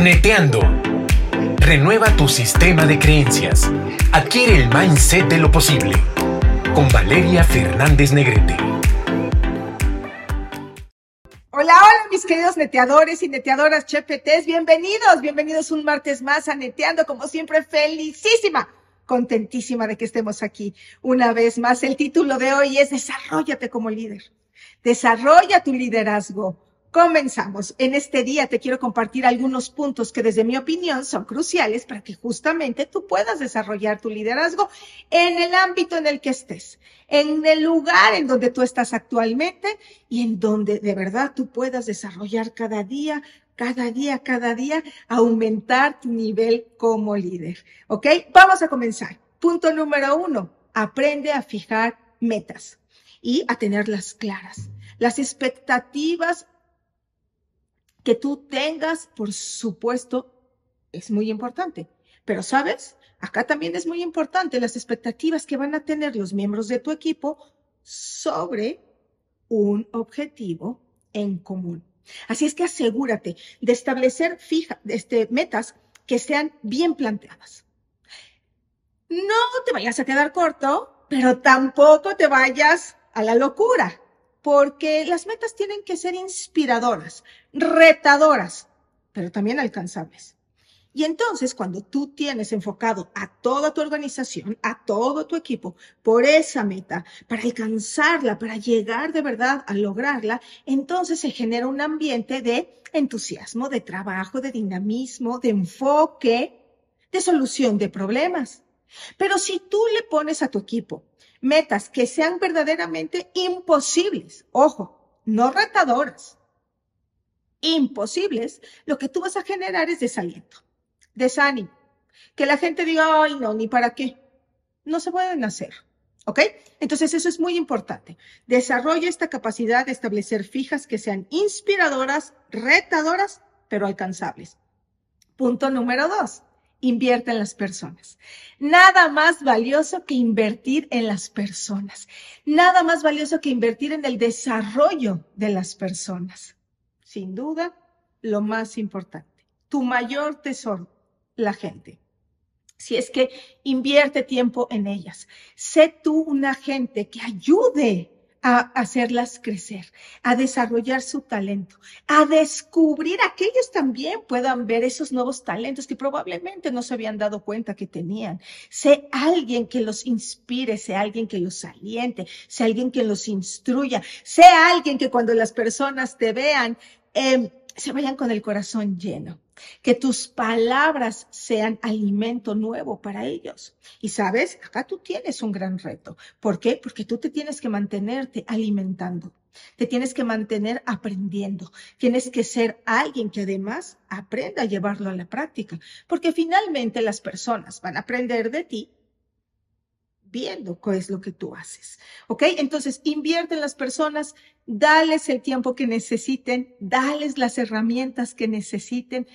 Neteando. Renueva tu sistema de creencias. Adquiere el mindset de lo posible. Con Valeria Fernández Negrete. Hola, hola, mis queridos neteadores y neteadoras chepetes. Bienvenidos, bienvenidos un martes más a Neteando. Como siempre, felicísima, contentísima de que estemos aquí una vez más. El título de hoy es Desarrollate como líder. Desarrolla tu liderazgo Comenzamos. En este día te quiero compartir algunos puntos que desde mi opinión son cruciales para que justamente tú puedas desarrollar tu liderazgo en el ámbito en el que estés, en el lugar en donde tú estás actualmente y en donde de verdad tú puedas desarrollar cada día, cada día, cada día, aumentar tu nivel como líder. ¿Ok? Vamos a comenzar. Punto número uno, aprende a fijar metas y a tenerlas claras. Las expectativas que tú tengas, por supuesto, es muy importante. Pero, ¿sabes? Acá también es muy importante las expectativas que van a tener los miembros de tu equipo sobre un objetivo en común. Así es que asegúrate de establecer fija, este, metas que sean bien planteadas. No te vayas a quedar corto, pero tampoco te vayas a la locura porque las metas tienen que ser inspiradoras, retadoras, pero también alcanzables. Y entonces, cuando tú tienes enfocado a toda tu organización, a todo tu equipo, por esa meta, para alcanzarla, para llegar de verdad a lograrla, entonces se genera un ambiente de entusiasmo, de trabajo, de dinamismo, de enfoque, de solución de problemas. Pero si tú le pones a tu equipo metas que sean verdaderamente imposibles, ojo, no retadoras, imposibles, lo que tú vas a generar es desaliento, desánimo, que la gente diga, ay, no, ni para qué, no se pueden hacer. ¿Ok? Entonces eso es muy importante. Desarrolla esta capacidad de establecer fijas que sean inspiradoras, retadoras, pero alcanzables. Punto número dos invierte en las personas. Nada más valioso que invertir en las personas. Nada más valioso que invertir en el desarrollo de las personas. Sin duda, lo más importante. Tu mayor tesoro, la gente. Si es que invierte tiempo en ellas. Sé tú una gente que ayude a hacerlas crecer, a desarrollar su talento, a descubrir a que ellos también puedan ver esos nuevos talentos que probablemente no se habían dado cuenta que tenían. Sé alguien que los inspire, sé alguien que los aliente, sé alguien que los instruya, sé alguien que cuando las personas te vean, eh, se vayan con el corazón lleno que tus palabras sean alimento nuevo para ellos. Y sabes, acá tú tienes un gran reto. ¿Por qué? Porque tú te tienes que mantenerte alimentando. Te tienes que mantener aprendiendo. Tienes que ser alguien que además aprenda a llevarlo a la práctica. Porque finalmente las personas van a aprender de ti viendo qué es lo que tú haces. ¿Ok? Entonces, invierte en las personas, dales el tiempo que necesiten, dales las herramientas que necesiten,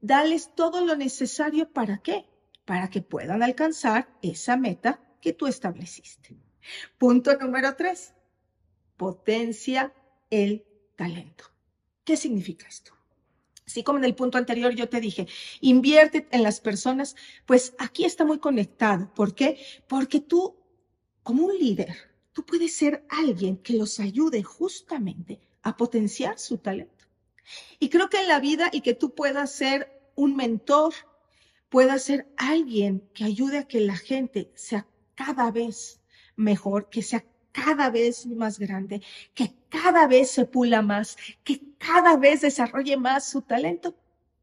dales todo lo necesario para qué? Para que puedan alcanzar esa meta que tú estableciste. Punto número tres, potencia el talento. ¿Qué significa esto? Así como en el punto anterior yo te dije, invierte en las personas, pues aquí está muy conectado. ¿Por qué? Porque tú, como un líder, tú puedes ser alguien que los ayude justamente a potenciar su talento. Y creo que en la vida y que tú puedas ser un mentor, puedas ser alguien que ayude a que la gente sea cada vez mejor, que sea cada vez más grande, que cada vez se pula más, que cada vez desarrolle más su talento,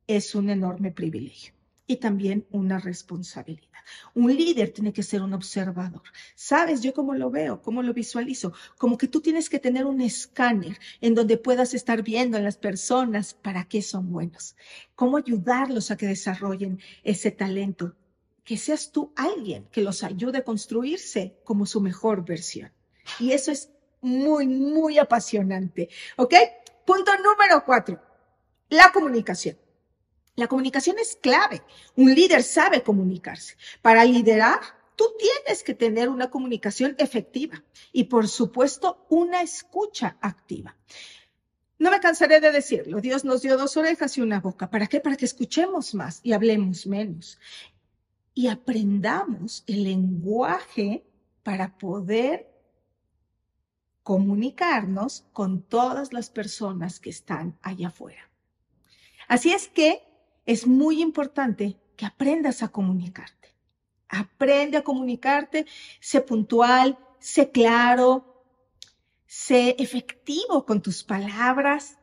es un enorme privilegio y también una responsabilidad. Un líder tiene que ser un observador. ¿Sabes yo cómo lo veo? ¿Cómo lo visualizo? Como que tú tienes que tener un escáner en donde puedas estar viendo a las personas para qué son buenos, cómo ayudarlos a que desarrollen ese talento, que seas tú alguien que los ayude a construirse como su mejor versión. Y eso es muy, muy apasionante. ¿Ok? Punto número cuatro, la comunicación. La comunicación es clave. Un líder sabe comunicarse. Para liderar, tú tienes que tener una comunicación efectiva y, por supuesto, una escucha activa. No me cansaré de decirlo. Dios nos dio dos orejas y una boca. ¿Para qué? Para que escuchemos más y hablemos menos. Y aprendamos el lenguaje para poder comunicarnos con todas las personas que están allá afuera. Así es que es muy importante que aprendas a comunicarte. Aprende a comunicarte, sé puntual, sé claro, sé efectivo con tus palabras.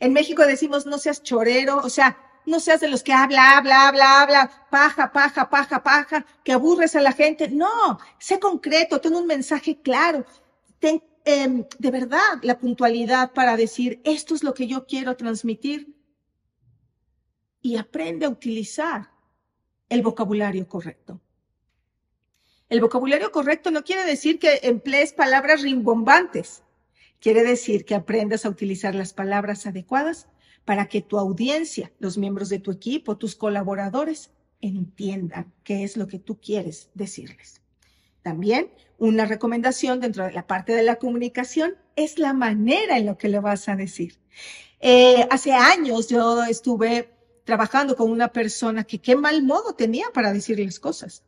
En México decimos no seas chorero, o sea, no seas de los que habla, habla, habla, habla, paja, paja, paja, paja, que aburres a la gente. No, sé concreto, ten un mensaje claro, ten em, de verdad la puntualidad para decir esto es lo que yo quiero transmitir y aprende a utilizar el vocabulario correcto. El vocabulario correcto no quiere decir que emplees palabras rimbombantes. Quiere decir que aprendas a utilizar las palabras adecuadas para que tu audiencia, los miembros de tu equipo, tus colaboradores, entiendan qué es lo que tú quieres decirles. También una recomendación dentro de la parte de la comunicación es la manera en lo que le vas a decir. Eh, hace años yo estuve trabajando con una persona que qué mal modo tenía para decir las cosas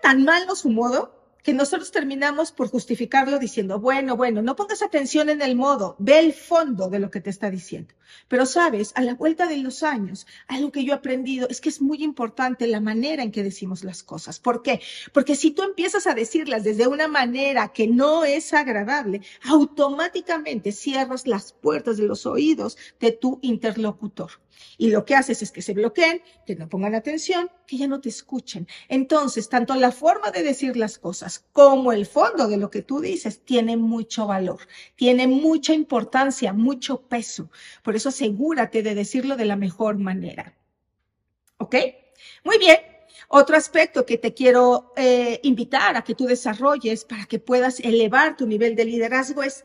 tan malo su modo que nosotros terminamos por justificarlo diciendo, bueno, bueno, no pongas atención en el modo, ve el fondo de lo que te está diciendo. Pero sabes, a la vuelta de los años, algo que yo he aprendido es que es muy importante la manera en que decimos las cosas. ¿Por qué? Porque si tú empiezas a decirlas desde una manera que no es agradable, automáticamente cierras las puertas de los oídos de tu interlocutor. Y lo que haces es que se bloqueen, que no pongan atención, que ya no te escuchen. Entonces, tanto la forma de decir las cosas como el fondo de lo que tú dices tiene mucho valor, tiene mucha importancia, mucho peso. Por eso asegúrate de decirlo de la mejor manera. ¿Ok? Muy bien. Otro aspecto que te quiero eh, invitar a que tú desarrolles para que puedas elevar tu nivel de liderazgo es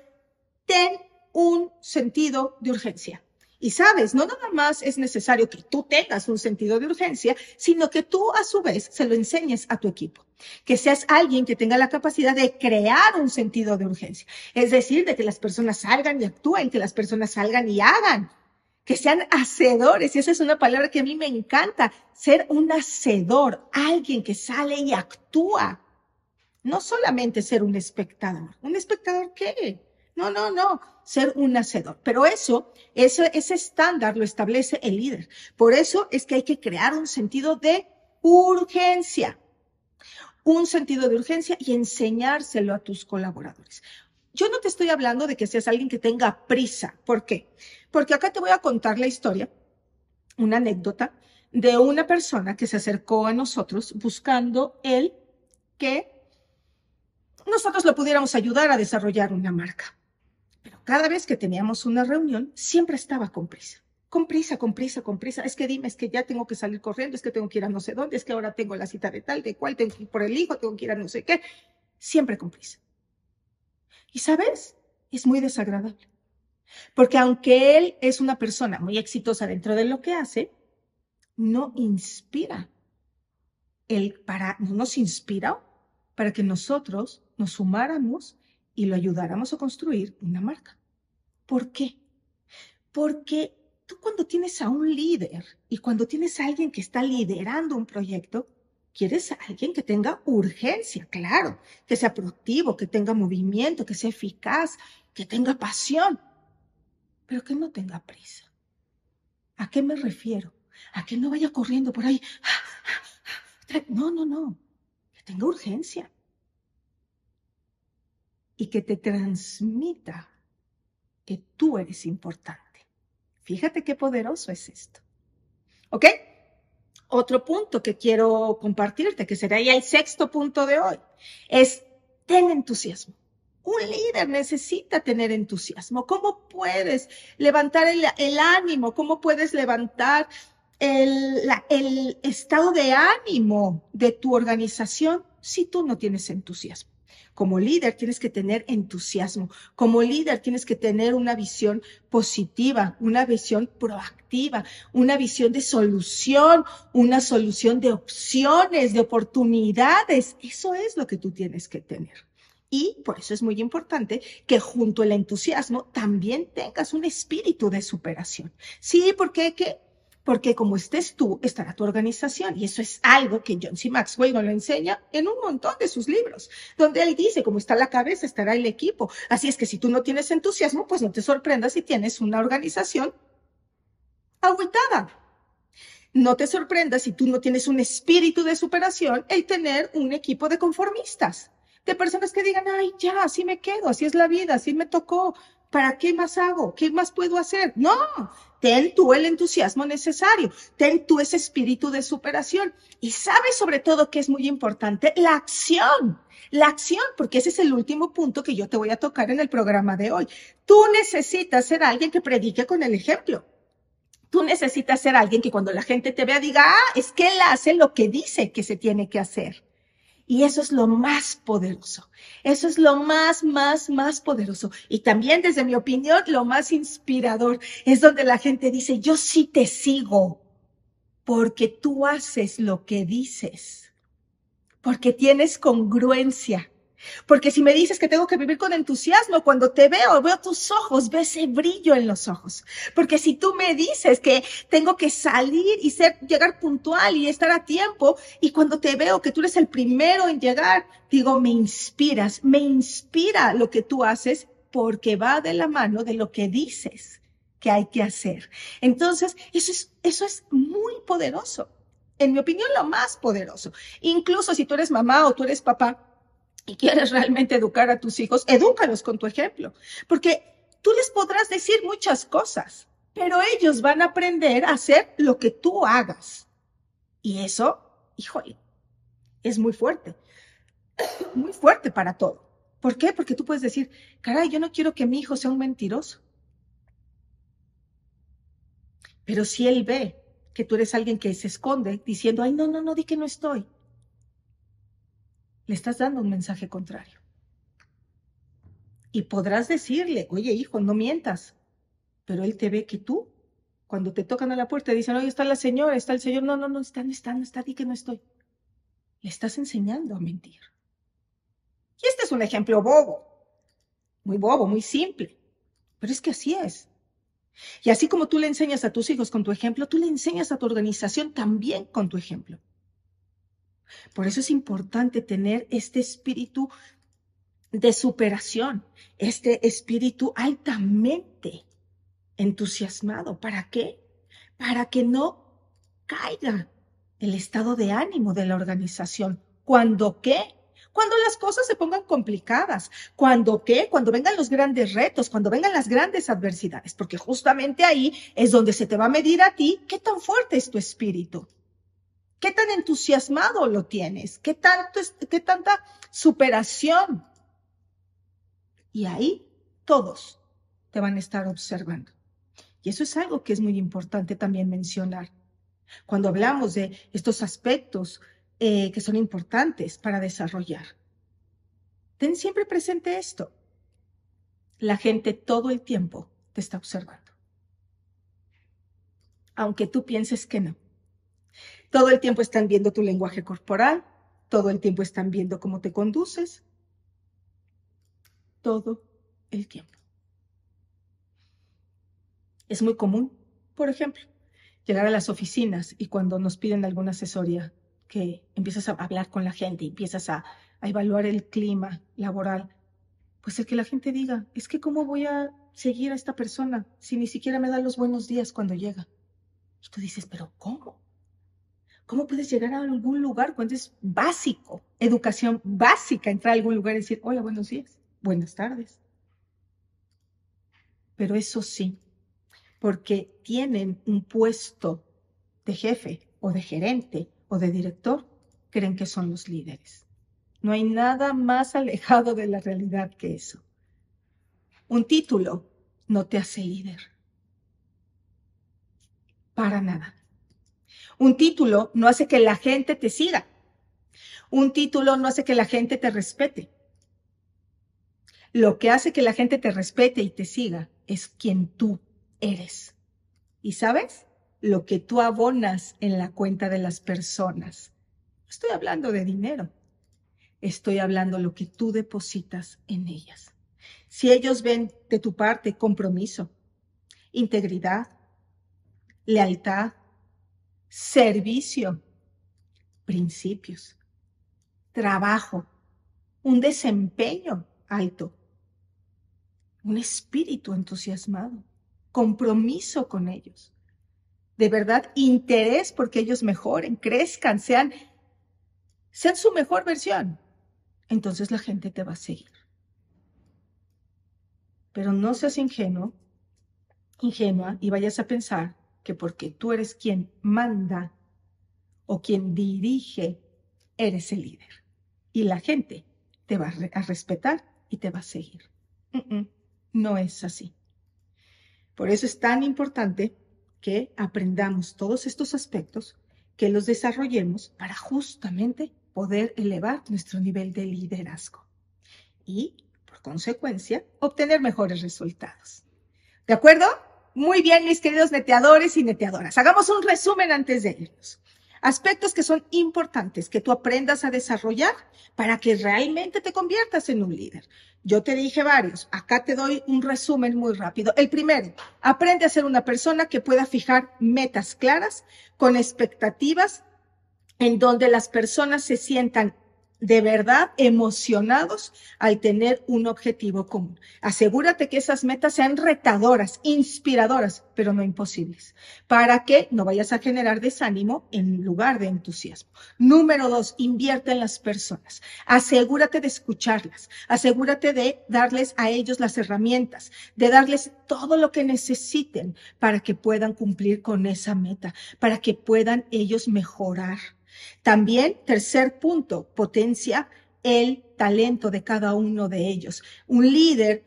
ten un sentido de urgencia. Y sabes, no nada más es necesario que tú tengas un sentido de urgencia, sino que tú a su vez se lo enseñes a tu equipo. Que seas alguien que tenga la capacidad de crear un sentido de urgencia. Es decir, de que las personas salgan y actúen, que las personas salgan y hagan. Que sean hacedores. Y esa es una palabra que a mí me encanta. Ser un hacedor. Alguien que sale y actúa. No solamente ser un espectador. ¿Un espectador qué? No, no, no, ser un hacedor. Pero eso, ese estándar lo establece el líder. Por eso es que hay que crear un sentido de urgencia. Un sentido de urgencia y enseñárselo a tus colaboradores. Yo no te estoy hablando de que seas alguien que tenga prisa. ¿Por qué? Porque acá te voy a contar la historia, una anécdota de una persona que se acercó a nosotros buscando el que nosotros lo pudiéramos ayudar a desarrollar una marca. Cada vez que teníamos una reunión, siempre estaba con prisa. Con prisa, con prisa, con prisa. Es que dime, es que ya tengo que salir corriendo, es que tengo que ir a no sé dónde, es que ahora tengo la cita de tal, de cual, tengo que ir por el hijo, tengo que ir a no sé qué. Siempre con prisa. Y sabes, es muy desagradable. Porque aunque él es una persona muy exitosa dentro de lo que hace, no inspira. Él para, no nos inspira para que nosotros nos sumáramos y lo ayudáramos a construir una marca. ¿Por qué? Porque tú cuando tienes a un líder y cuando tienes a alguien que está liderando un proyecto, quieres a alguien que tenga urgencia, claro, que sea proactivo, que tenga movimiento, que sea eficaz, que tenga pasión, pero que no tenga prisa. ¿A qué me refiero? A que no vaya corriendo por ahí. No, no, no, que tenga urgencia y que te transmita que tú eres importante. Fíjate qué poderoso es esto. ¿Ok? Otro punto que quiero compartirte, que será ya el sexto punto de hoy, es ten entusiasmo. Un líder necesita tener entusiasmo. ¿Cómo puedes levantar el, ánimo? ¿Cómo puedes levantar el, el estado de ánimo de tu organización si tú no tienes entusiasmo? Como líder tienes que tener entusiasmo. Como líder tienes que tener una visión positiva, una visión proactiva, una visión de solución, una solución de opciones, de oportunidades. Eso es lo que tú tienes que tener. Y por eso es muy importante que junto al entusiasmo también tengas un espíritu de superación. Sí, porque que porque como estés tú, estará tu organización. Y eso es algo que John C. Maxwell nos lo enseña en un montón de sus libros, donde él dice, como está la cabeza, estará el equipo. Así es que si tú no tienes entusiasmo, pues no te sorprendas si tienes una organización agüitada. No te sorprendas si tú no tienes un espíritu de superación el tener un equipo de conformistas, de personas que digan, ay, ya, así me quedo, así es la vida, así me tocó, ¿para qué más hago? ¿Qué más puedo hacer? No, ten tú el entusiasmo necesario, ten tú ese espíritu de superación. Y sabes sobre todo que es muy importante la acción. La acción, porque ese es el último punto que yo te voy a tocar en el programa de hoy. Tú necesitas ser alguien que predique con el ejemplo. Tú necesitas ser alguien que cuando la gente te vea diga, ah, es que él hace lo que dice que se tiene que hacer. Y eso es lo más poderoso. Eso es lo más, más, más poderoso. Y también, desde mi opinión, lo más inspirador es donde la gente dice, yo sí te sigo porque tú haces lo que dices, porque tienes congruencia, porque si me dices que tengo que vivir con entusiasmo, cuando te veo, veo tus ojos, veo ese brillo en los ojos. Porque si tú me dices que tengo que salir y ser, llegar puntual y estar a tiempo, y cuando te veo que tú eres el primero en llegar, digo, me inspiras, me inspira lo que tú haces porque va de la mano de lo que dices que hay que hacer. Entonces, eso es, eso es muy poderoso. En mi opinión, lo más poderoso. Incluso si tú eres mamá o tú eres papá, y quieres realmente educar a tus hijos, edúcalos con tu ejemplo, porque tú les podrás decir muchas cosas, pero ellos van a aprender a hacer lo que tú hagas. Y eso, híjole, es muy fuerte, muy fuerte para todo. ¿Por qué? Porque tú puedes decir, caray, yo no quiero que mi hijo sea un mentiroso. Pero si él ve que tú eres alguien que se esconde diciendo, ay, no, no, no, di que no estoy, le estás dando un mensaje contrario. Y podrás decirle, oye hijo, no mientas, pero él te ve que tú, cuando te tocan a la puerta, dicen, oye, está la señora, está el señor, no, no, no, está, no está, no está, di que no estoy. Le estás enseñando a mentir. Y este es un ejemplo bobo, muy bobo, muy simple, pero es que así es. Y así como tú le enseñas a tus hijos con tu ejemplo, tú le enseñas a tu organización también con tu ejemplo. Por eso es importante tener este espíritu de superación, este espíritu altamente entusiasmado. ¿Para qué? Para que no caiga el estado de ánimo de la organización. ¿Cuándo qué? Cuando las cosas se pongan complicadas. ¿Cuándo qué? Cuando vengan los grandes retos, cuando vengan las grandes adversidades, porque justamente ahí es donde se te va a medir a ti qué tan fuerte es tu espíritu. ¿Qué tan entusiasmado lo tienes? ¿Qué, tanto, qué tanta superación? Y ahí todos te van a estar observando. Y eso es algo que es muy importante también mencionar. Cuando hablamos de estos aspectos eh, que son importantes para desarrollar. Ten siempre presente esto. La gente todo el tiempo te está observando. Aunque tú pienses que no. Todo el tiempo están viendo tu lenguaje corporal, todo el tiempo están viendo cómo te conduces, todo el tiempo. Es muy común, por ejemplo, llegar a las oficinas y cuando nos piden alguna asesoría, que empiezas a hablar con la gente, empiezas a, a evaluar el clima laboral, pues el que la gente diga, es que cómo voy a seguir a esta persona si ni siquiera me da los buenos días cuando llega. Y tú dices, pero ¿cómo? ¿Cómo puedes llegar a algún lugar cuando es básico, educación básica, entrar a algún lugar y decir, hola, buenos días, buenas tardes? Pero eso sí, porque tienen un puesto de jefe o de gerente o de director, creen que son los líderes. No hay nada más alejado de la realidad que eso. Un título no te hace líder. Para nada. Un título no hace que la gente te siga. Un título no hace que la gente te respete. Lo que hace que la gente te respete y te siga es quien tú eres. ¿Y sabes? Lo que tú abonas en la cuenta de las personas. Estoy hablando de dinero. Estoy hablando lo que tú depositas en ellas. Si ellos ven de tu parte compromiso, integridad, lealtad, servicio, principios, trabajo, un desempeño alto, un espíritu entusiasmado, compromiso con ellos. De verdad, interés porque ellos mejoren, crezcan, sean, sean su mejor versión. Entonces la gente te va a seguir. Pero no seas ingenuo, ingenua y vayas a pensar que porque tú eres quien manda o quien dirige, eres el líder. Y la gente te va a respetar y te va a seguir. no es así. Por eso es tan importante que aprendamos todos estos aspectos, que los desarrollemos para justamente poder elevar nuestro nivel de liderazgo y, por consecuencia, obtener mejores resultados. ¿De acuerdo? Muy bien, mis queridos neteadores y neteadoras. Hagamos un resumen antes de irnos. Aspectos que son importantes que tú aprendas a desarrollar para que realmente te conviertas en un líder. Yo te dije varios. Acá te doy un resumen muy rápido. El primero, aprende a ser una persona que pueda fijar metas claras con expectativas en donde las personas se sientan de verdad emocionados al tener un objetivo común. Asegúrate que esas metas sean retadoras, inspiradoras, pero no imposibles, para que no vayas a generar desánimo en lugar de entusiasmo. Número dos, invierte en las personas. Asegúrate de escucharlas, asegúrate de darles a ellos las herramientas, de darles todo lo que necesiten para que puedan cumplir con esa meta, para que puedan ellos mejorar también, tercer punto, potencia el talento de cada uno de ellos. Un líder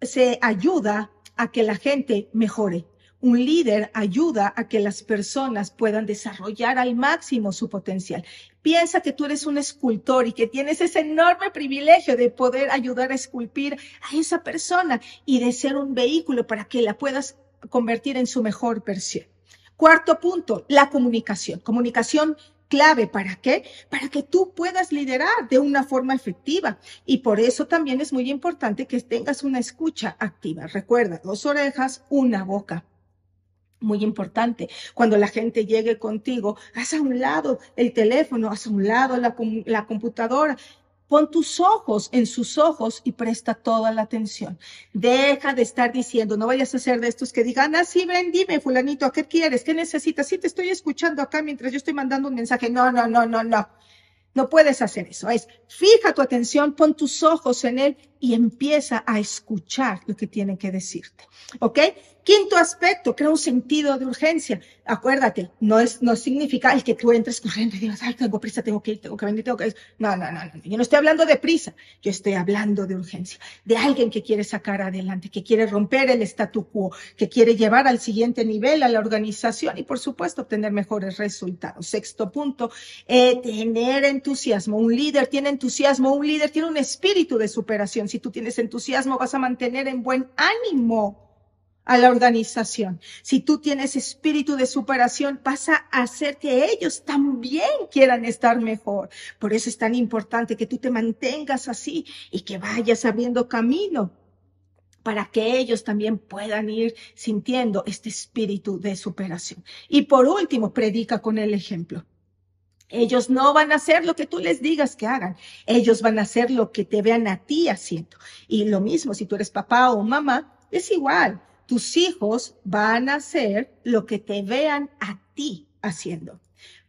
se ayuda a que la gente mejore. Un líder ayuda a que las personas puedan desarrollar al máximo su potencial. Piensa que tú eres un escultor y que tienes ese enorme privilegio de poder ayudar a esculpir a esa persona y de ser un vehículo para que la puedas convertir en su mejor versión. Cuarto punto, la comunicación. Comunicación clave. ¿Para qué? Para que tú puedas liderar de una forma efectiva. Y por eso también es muy importante que tengas una escucha activa. Recuerda, dos orejas, una boca. Muy importante. Cuando la gente llegue contigo, haz a un lado el teléfono, haz a un lado la, computadora Pon tus ojos en sus ojos y presta toda la atención. Deja de estar diciendo, no vayas a ser de estos que digan, ah, sí, ven, dime, fulanito, ¿qué quieres? ¿Qué necesitas? Sí, te estoy escuchando acá mientras yo estoy mandando un mensaje. No, no, no, no, no. No puedes hacer eso. Es, fija tu atención, pon tus ojos en él y empieza a escuchar lo que tiene que decirte. ¿Ok? Quinto aspecto, crea un sentido de urgencia. Acuérdate, no es, no significa el que tú entres corriendo y digas, ay, tengo prisa, tengo que ir, tengo que venir, tengo que ir. No, no, no, no. Yo no estoy hablando de prisa. Yo estoy hablando de urgencia. De alguien que quiere sacar adelante, que quiere romper el statu quo, que quiere llevar al siguiente nivel a la organización y, por supuesto, obtener mejores resultados. Sexto punto, eh, tener entusiasmo. Un líder tiene entusiasmo. Un líder tiene un espíritu de superación. Si tú tienes entusiasmo, vas a mantener en buen ánimo a la organización. Si tú tienes espíritu de superación, vas a hacer que ellos también quieran estar mejor. Por eso es tan importante que tú te mantengas así y que vayas abriendo camino para que ellos también puedan ir sintiendo este espíritu de superación. Y por último, predica con el ejemplo. Ellos no van a hacer lo que tú les digas que hagan. Ellos van a hacer lo que te vean a ti haciendo. Y lo mismo, si tú eres papá o mamá, es igual tus hijos van a hacer lo que te vean a ti haciendo.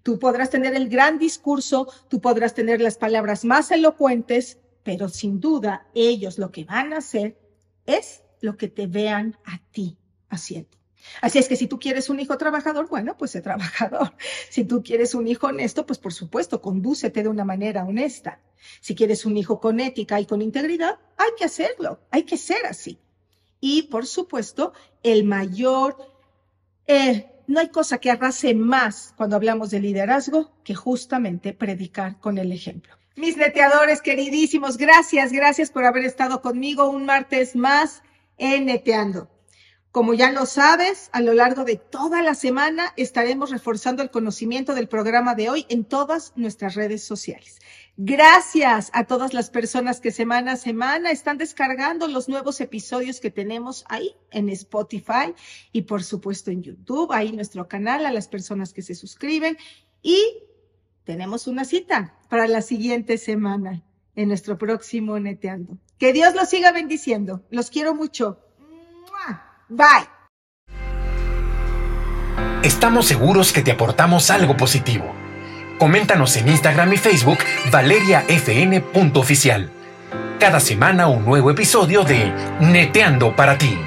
Tú podrás tener el gran discurso, tú podrás tener las palabras más elocuentes, pero sin duda ellos lo que van a hacer es lo que te vean a ti haciendo. Así es que si tú quieres un hijo trabajador, bueno, pues sé trabajador. Si tú quieres un hijo honesto, pues por supuesto, condúcete de una manera honesta. Si quieres un hijo con ética y con integridad, hay que hacerlo, hay que ser así. Y por supuesto, el mayor, eh, no hay cosa que arrase más cuando hablamos de liderazgo que justamente predicar con el ejemplo. Mis neteadores queridísimos, gracias, gracias por haber estado conmigo un martes más en Neteando. Como ya lo sabes, a lo largo de toda la semana estaremos reforzando el conocimiento del programa de hoy en todas nuestras redes sociales. Gracias a todas las personas que semana a semana están descargando los nuevos episodios que tenemos ahí en Spotify y por supuesto en YouTube, ahí nuestro canal, a las personas que se suscriben. Y tenemos una cita para la siguiente semana en nuestro próximo Neteando. Que Dios los siga bendiciendo. Los quiero mucho. Bye. Estamos seguros que te aportamos algo positivo. Coméntanos en Instagram y Facebook valeriafn.oficial. Cada semana un nuevo episodio de Neteando para ti.